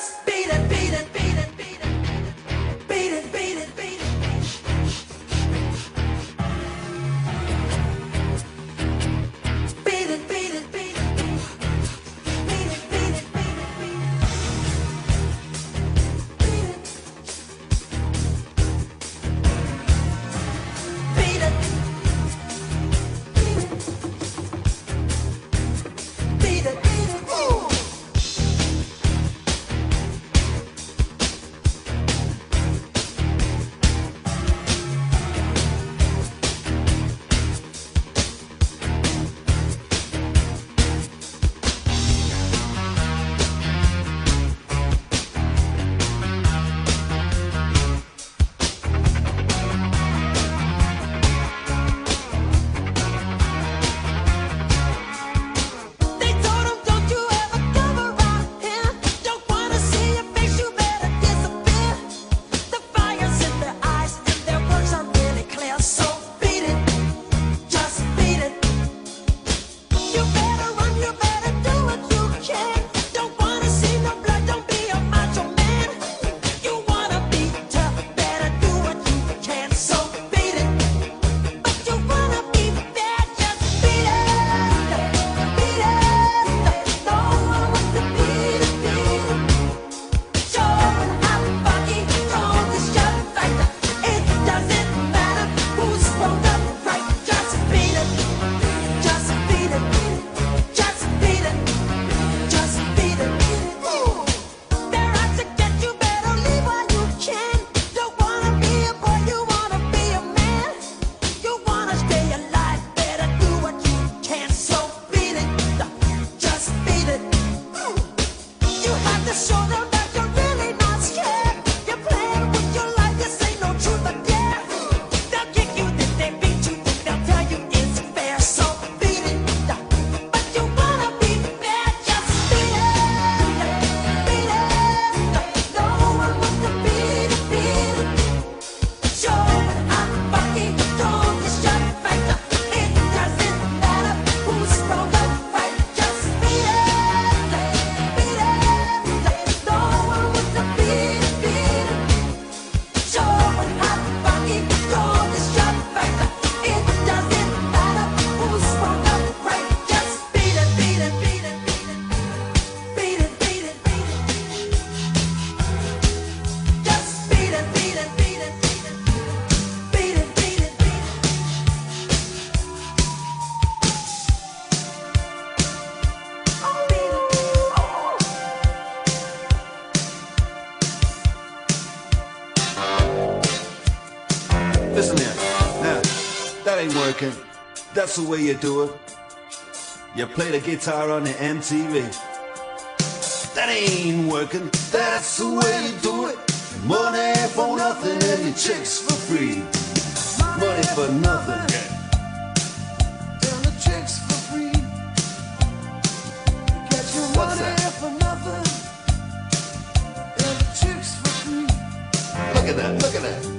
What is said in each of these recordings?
just be That's the way you do it. You play the guitar on the MTV. That ain't working. That's the way you do it. Money for nothing and your chicks for free. Money for nothing. And the chicks for free. Get your What's money that? for nothing. And the chicks for free. Look at that. Look at that.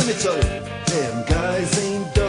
Let me tell you, damn guys ain't.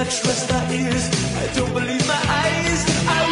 I trust my ears. I don't believe my eyes. I